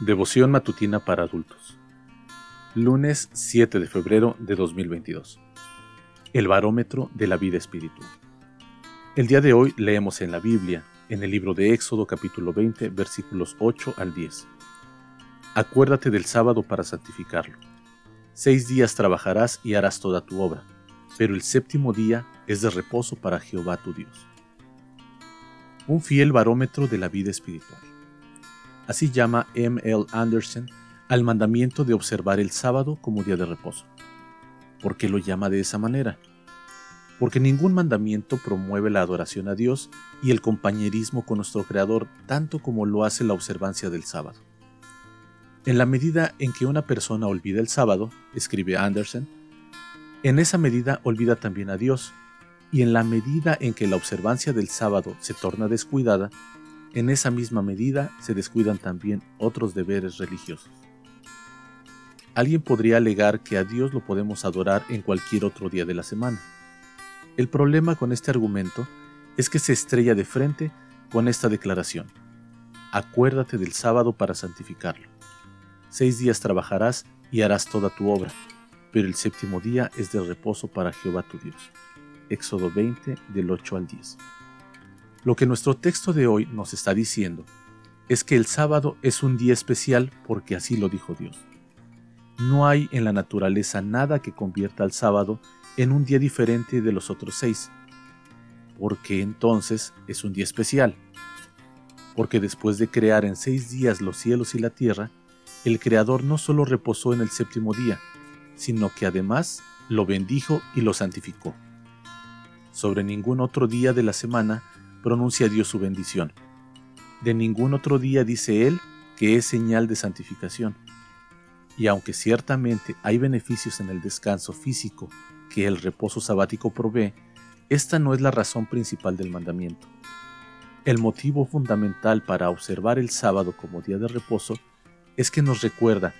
Devoción matutina para adultos. Lunes 7 de febrero de 2022. El barómetro de la vida espiritual. El día de hoy leemos en la Biblia, en el libro de Éxodo capítulo 20, versículos 8 al 10. Acuérdate del sábado para santificarlo. Seis días trabajarás y harás toda tu obra, pero el séptimo día es de reposo para Jehová tu Dios. Un fiel barómetro de la vida espiritual. Así llama M. L. Anderson al mandamiento de observar el sábado como día de reposo. ¿Por qué lo llama de esa manera? Porque ningún mandamiento promueve la adoración a Dios y el compañerismo con nuestro Creador tanto como lo hace la observancia del sábado. En la medida en que una persona olvida el sábado, escribe Anderson, en esa medida olvida también a Dios, y en la medida en que la observancia del sábado se torna descuidada, en esa misma medida se descuidan también otros deberes religiosos. Alguien podría alegar que a Dios lo podemos adorar en cualquier otro día de la semana. El problema con este argumento es que se estrella de frente con esta declaración. Acuérdate del sábado para santificarlo. Seis días trabajarás y harás toda tu obra, pero el séptimo día es de reposo para Jehová tu Dios. Éxodo 20 del 8 al 10. Lo que nuestro texto de hoy nos está diciendo es que el sábado es un día especial porque así lo dijo Dios. No hay en la naturaleza nada que convierta al sábado en un día diferente de los otros seis. porque entonces es un día especial? Porque después de crear en seis días los cielos y la tierra, el Creador no solo reposó en el séptimo día, sino que además lo bendijo y lo santificó. Sobre ningún otro día de la semana pronuncia Dios su bendición. De ningún otro día dice Él que es señal de santificación. Y aunque ciertamente hay beneficios en el descanso físico que el reposo sabático provee, esta no es la razón principal del mandamiento. El motivo fundamental para observar el sábado como día de reposo es que nos recuerda,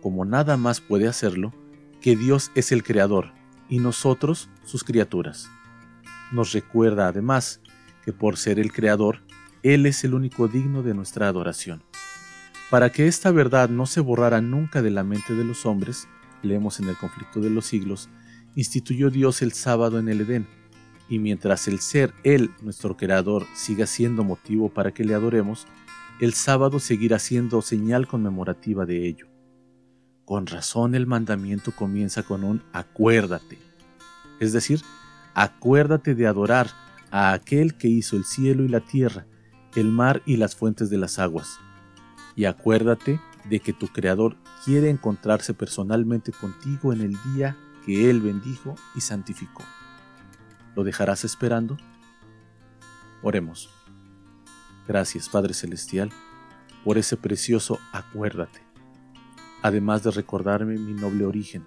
como nada más puede hacerlo, que Dios es el Creador y nosotros sus criaturas. Nos recuerda además por ser el Creador, Él es el único digno de nuestra adoración. Para que esta verdad no se borrara nunca de la mente de los hombres, leemos en el conflicto de los siglos, instituyó Dios el sábado en el Edén, y mientras el ser Él, nuestro Creador, siga siendo motivo para que le adoremos, el sábado seguirá siendo señal conmemorativa de ello. Con razón el mandamiento comienza con un acuérdate, es decir, acuérdate de adorar a aquel que hizo el cielo y la tierra, el mar y las fuentes de las aguas. Y acuérdate de que tu Creador quiere encontrarse personalmente contigo en el día que Él bendijo y santificó. ¿Lo dejarás esperando? Oremos. Gracias, Padre Celestial, por ese precioso acuérdate. Además de recordarme mi noble origen,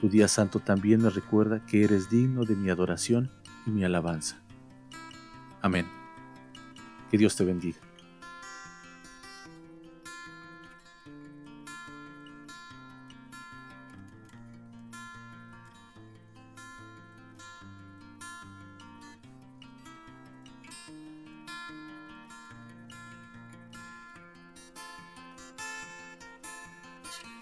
tu día santo también me recuerda que eres digno de mi adoración y mi alabanza. Amén. Que Dios te bendiga.